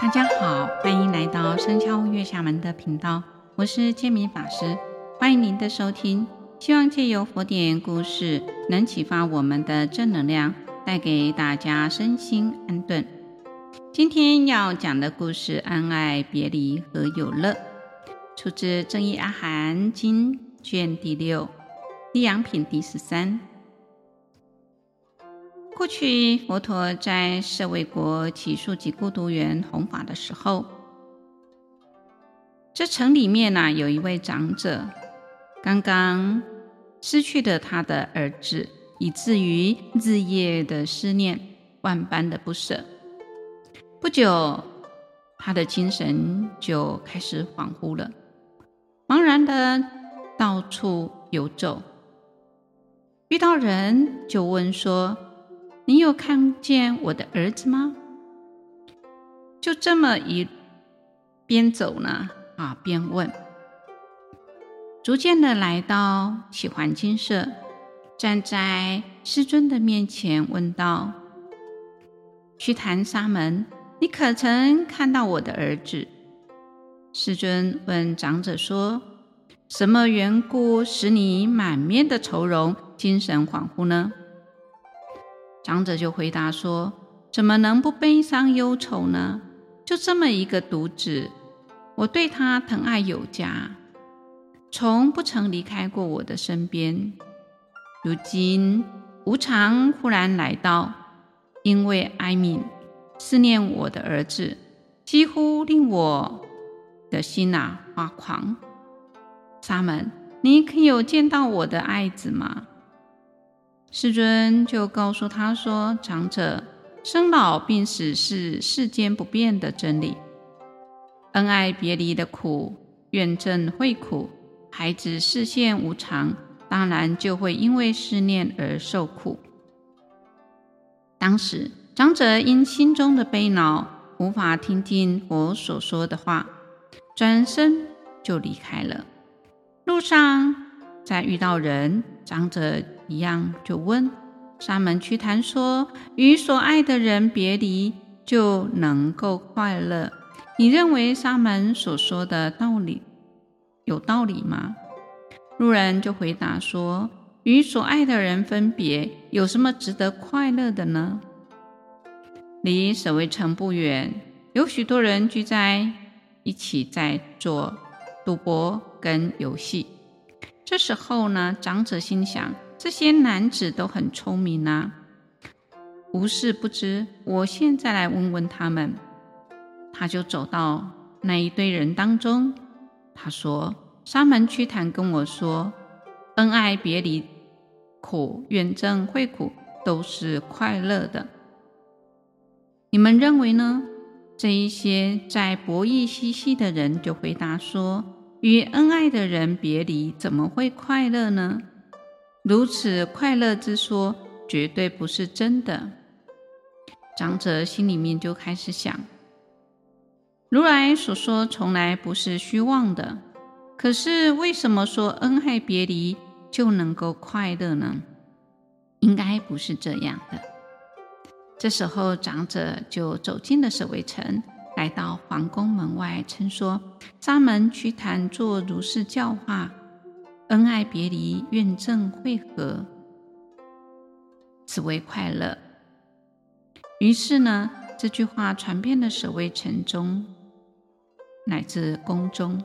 大家好，欢迎来到僧敲月下门的频道，我是建明法师，欢迎您的收听。希望借由佛典故事，能启发我们的正能量，带给大家身心安顿。今天要讲的故事《恩爱别离和有乐》，出自《正义阿含经》卷第六，利养品第十三。过去佛陀在舍卫国只树及孤独园弘法的时候，这城里面呢、有一位长者，刚刚失去了他的儿子，以至于日夜的思念，万般的不舍。不久，他的精神就开始恍惚了，茫然的到处游走，遇到人就问说。你有看见我的儿子吗？就这么一边走呢，啊，边问，逐渐的来到只桓精舍，站在师尊的面前，问道：“须檀沙门，你可曾看到我的儿子？”师尊问长者说：“什么缘故使你满面的愁容，精神恍惚呢？”长者就回答说：“怎么能不悲伤忧愁呢？就这么一个独子，我对他疼爱有加，从不曾离开过我的身边。如今无常忽然来到，因为哀悯思念我的儿子，几乎令我的心呐、啊、发狂。沙门，你可有见到我的爱子吗？”世尊就告诉他说：“长者，生老病死是世间不变的真理，恩爱别离的苦，怨憎会苦，孩子视线无常，当然就会因为思念而受苦。”当时长者因心中的悲恼，无法听进佛所说的话，转身就离开了。路上再遇到人，长者。一样就问沙门瞿昙说：“与所爱的人别离就能够快乐，你认为沙门所说的道理有道理吗？”路人就回答说：“与所爱的人分别，有什么值得快乐的呢？”离舍卫城不远，有许多人聚在一起在做赌博跟游戏。这时候呢，长者心想。这些男子都很聪明啊，无事不知。我现在来问问他们。他就走到那一堆人当中，他说：“沙门瞿昙跟我说，恩爱别离苦，怨憎会苦，都是快乐的。你们认为呢？”这一些在博弈嬉戏的人就回答说：“与恩爱的人别离，怎么会快乐呢？”如此快乐之说，绝对不是真的。长者心里面就开始想：如来所说从来不是虚妄的，可是为什么说恩爱别离就能够快乐呢？应该不是这样的。这时候，长者就走进了守卫城，来到皇宫门外，称说：“沙门瞿昙做如是教化。”恩爱别离，怨憎会合？此为快乐。于是呢，这句话传遍了舍卫城中，乃至宫中。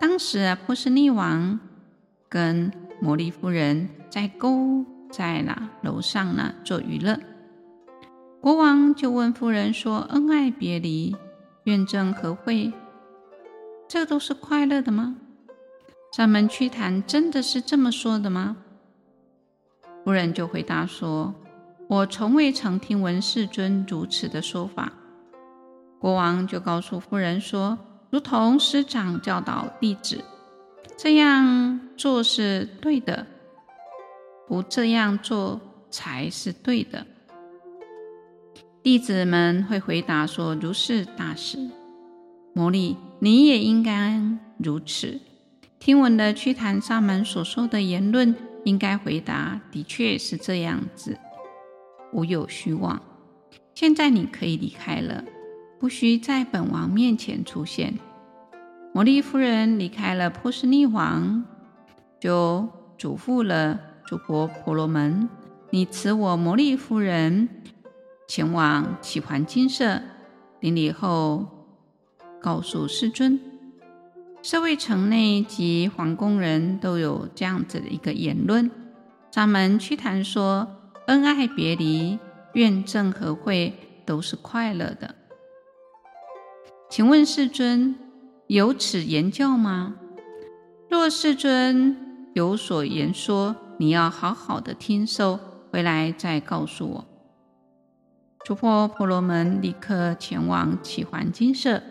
当时啊，波斯匿王跟摩利夫人在勾在那楼上呢做娱乐。国王就问夫人说：“恩爱别离，怨憎何会？这都是快乐的吗？”上门去谈真的是这么说的吗？夫人就回答说：“我从未曾听闻世尊如此的说法。”国王就告诉夫人说：“如同师长教导弟子，这样做是对的，不这样做才是对的。”弟子们会回答说：“如是大师，摩利，你也应该如此。”听闻了屈檀沙门所说的言论，应该回答：的确是这样子，无有虚妄。现在你可以离开了。不需在本王面前出现。”摩利夫人离开了波斯匿王，就嘱咐了主婆婆罗门：“你辞我摩利夫人前往只桓精舍，顶礼后告诉世尊。”社会城内及皇宫人都有这样子的一个言论：沙门瞿昙说：“恩爱别离，怨憎和会，都是快乐的。”请问世尊，有此言教吗？若世尊有所言说，你要好好的听受，回来再告诉我。主婆婆罗门立刻前往只桓精舍，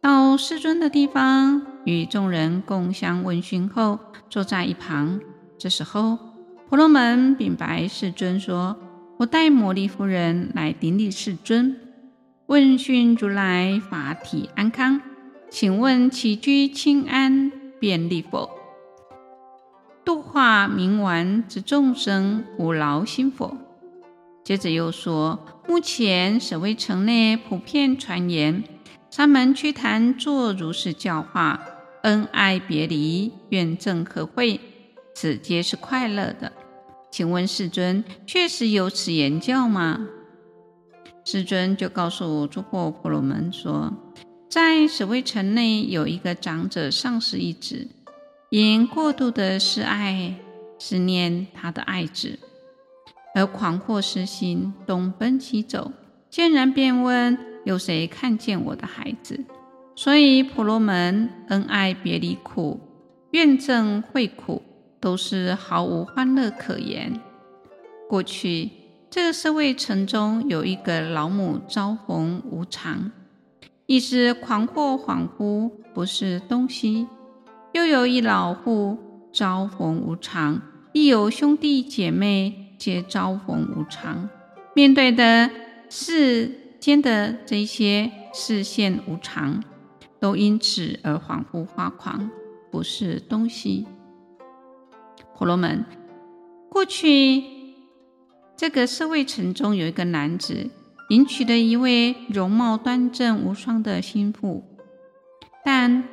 到世尊的地方，与众人共相问讯后，坐在一旁。这时候，婆罗门禀白世尊说：“我带摩利夫人来顶礼世尊，问讯如来法体安康。”请问起居清安便利否？度化冥顽之众生无劳心否？接着又说：目前舍卫城内普遍传言，三门瞿昙作如是教化，恩爱别离，愿证可会，此皆是快乐的。请问世尊，确实有此言教吗？世尊就告诉诸婆婆罗门说。在舍卫城内有一个长者丧失一子，因过度的示爱思念他的爱子，而狂惑失心，东奔西走，见人便问：有谁看见我的孩子？所以婆罗门恩爱别离苦，怨憎会苦，都是毫无欢乐可言。过去这个社会城中有一个老母招逢无常。一时狂惑恍惚，不是东西；又有一老妇遭逢无常，亦有兄弟姐妹皆遭逢无常。面对的是间的这些示现无常，都因此而恍惚发狂，不是东西。婆罗门，过去这个舍卫城中有一个男子。迎娶了一位容貌端正无双的新妇，但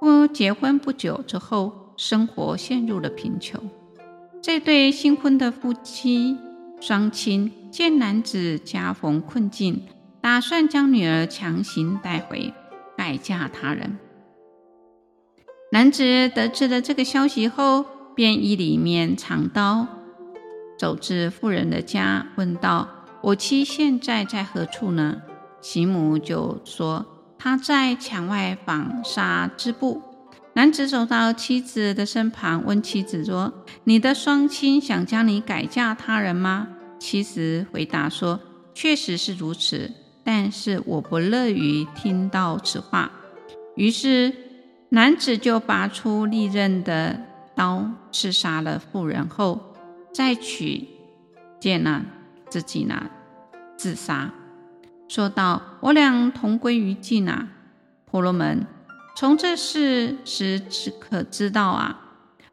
不结婚不久之后，生活陷入了贫穷。这对新婚的夫妻双亲见男子家逢困境，打算将女儿强行带回，改嫁他人。男子得知了这个消息后，便衣里面藏刀，走至妇人的家，问道。我妻现在在何处呢？其母就说：“她在墙外纺纱织布。”男子走到妻子的身旁，问妻子说：“你的双亲想将你改嫁他人吗？”妻子回答说：“确实是如此，但是我不乐于听到此话。”于是男子就拔出利刃的刀，刺杀了妇人后，再取剑呢。自己呢，自杀，说道：“我俩同归于尽啊！”婆罗门，从这事实只可知道啊，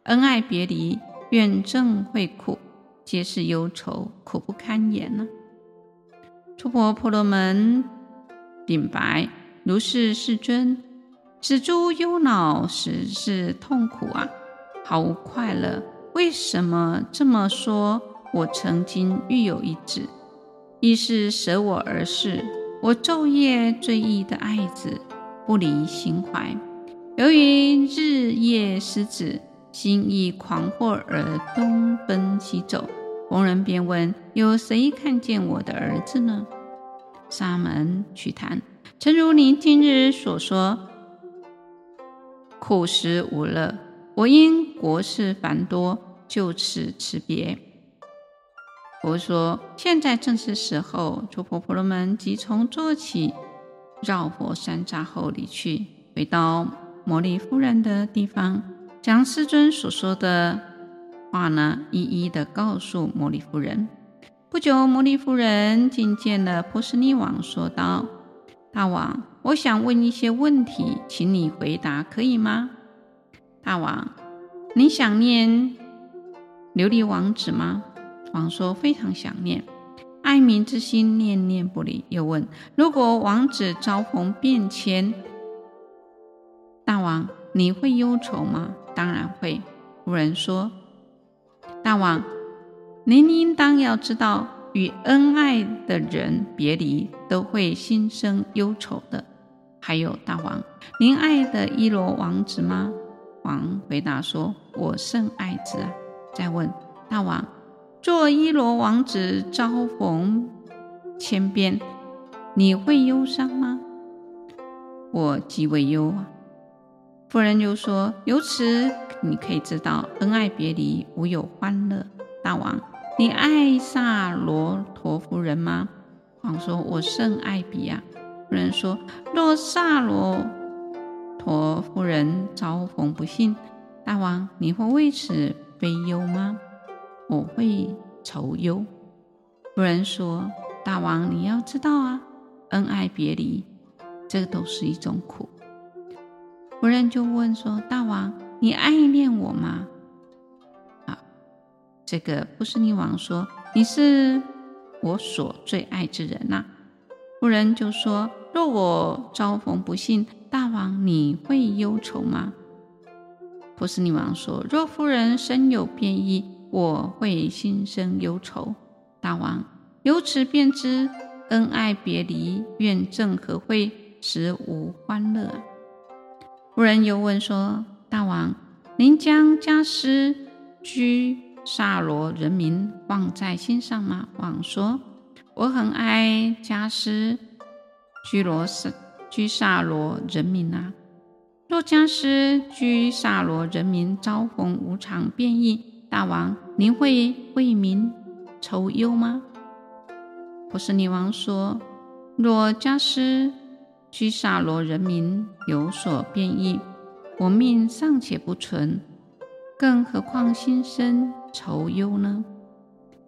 恩爱别离，怨憎会苦，皆是忧愁，苦不堪言呢、啊。诸婆婆罗门顶白：“如是世尊，此诸忧恼实是痛苦啊，毫无快乐。为什么这么说？”我曾经育有一子，亦是舍我而逝。我昼夜追忆的爱子，不离心怀。由于日夜失子，心意狂惑而东奔西走。逢人便问：有谁看见我的儿子呢？沙门瞿昙，诚如您今日所说，苦实无乐。我因国事繁多，就此辞别。佛说：“现在正是时候。”诸婆婆罗门即从做起，绕佛山匝后离去，回到摩利夫人的地方，将师尊所说的话呢，一一的告诉摩利夫人。不久，摩利夫人觐见了波斯匿王，说道：“大王，我想问一些问题，请你回答，可以吗？”大王，你想念琉璃王子吗？王说：“非常想念。”爱民之心念念不离。又问：如果王子遭逢变迁，大王你会忧愁吗？当然会。夫人说：大王，您应当要知道，与恩爱的人别离，都会心生忧愁的。还有大王，您爱的伊罗王子吗？王回答说：“我甚爱之。”再问大王：“若伊罗王子遭逢千变，你会忧伤吗？”我极为忧啊。夫人又说：“由此你可以知道，恩爱别离，无有欢乐。”大王，你爱萨罗陀夫人吗？王说：“我甚爱彼啊。”夫人说：“若萨罗陀夫人遭逢不幸，大王，你会为此悲忧吗？我会愁忧。”夫人说：“大王，你要知道啊，恩爱别离，这都是一种苦。”夫人就问说：“大王，你爱恋我吗？”啊，这个波斯匿王说：“你是我所最爱之人呐、啊。”夫人就说。若我遭逢不幸，大王你会忧愁吗？波斯匿王说：若夫人身有变异，我会心生忧愁。大王由此便知，恩爱别离，怨憎和会，实无欢乐。夫人又问说：大王，您将迦尸居萨罗人民放在心上吗？王说：我很爱迦尸。居罗萨居萨罗人民啊，若迦尸居萨罗人民遭逢无常变异，大王您会为民愁忧吗？波斯匿王说：若迦尸居萨罗人民有所变异，我命尚且不存，更何况心生愁忧呢？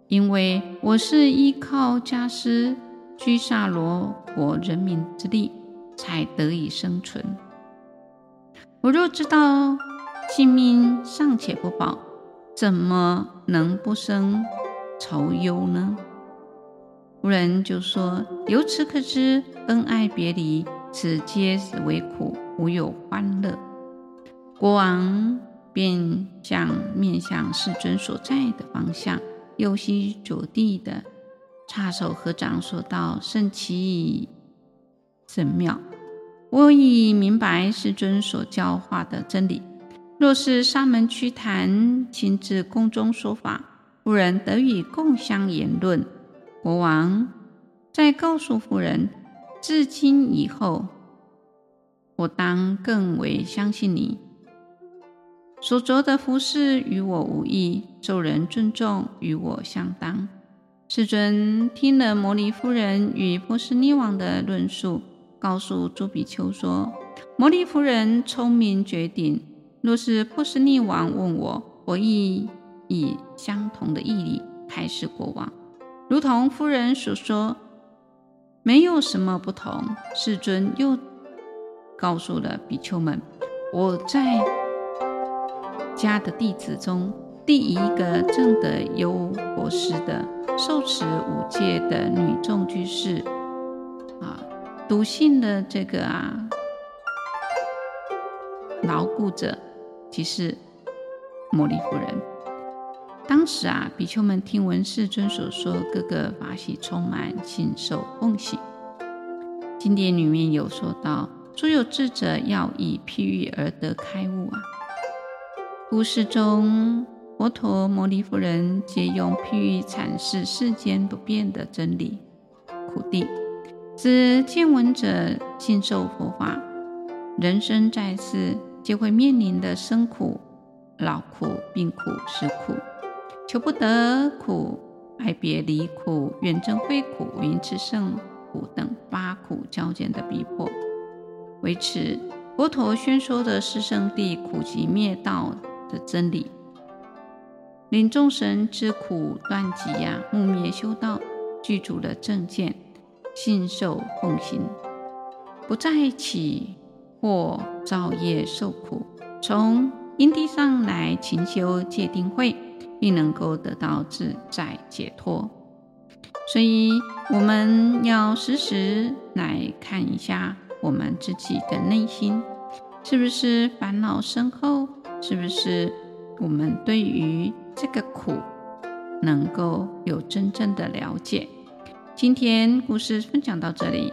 因为我是依靠迦尸。居萨罗国人民之力，才得以生存。我若知道性命尚且不保，怎么能不生愁忧呢？夫人就说：“由此可知，恩爱别离，此皆是为苦，无有欢乐。”国王便向面向世尊所在的方向，右膝着地的。插手合掌说道：“甚奇甚妙！我已明白世尊所教化的真理。若是沙门屈谈亲自宫中说法，夫人得以共相言论。国王再告诉夫人：至今以后，我当更为相信你所着的服饰与我无异，受人尊重与我相当。”世尊听了摩尼夫人与波斯匿王的论述，告诉朱比丘说：“摩尼夫人聪明绝顶，若是波斯匿王问我，我亦以相同的毅力开示国王，如同夫人所说，没有什么不同。”世尊又告诉了比丘们：“我在家的弟子中，第一个证得优婆塞的。”受持五戒的女众居士啊，笃信的这个啊，牢固者即是摩尼夫人。当时啊，比丘们听闻世尊所说，各个法喜充满，信受奉行。经典里面有说到，诸有智者要以譬喻而得开悟啊。故事中。佛陀、摩尼夫人皆用譬喻阐释世间不变的真理苦谛，使见闻者信受佛法。人生在世，就会面临的生苦、老苦、病苦、死苦、求不得苦、爱别离苦、怨憎会苦、五阴炽盛苦等八苦交煎的逼迫。为此，佛陀宣说的四圣谛苦集灭道的真理。令众生知苦断集呀，慕灭修道，具足了正见，信受奉行，不再起或造业受苦，从因地上来勤修戒定慧，并能够得到自在解脱。所以我们要时时来看一下我们自己的内心，是不是烦恼深厚？是不是我们对于这个苦能够有真正的了解？今天故事分享到这里，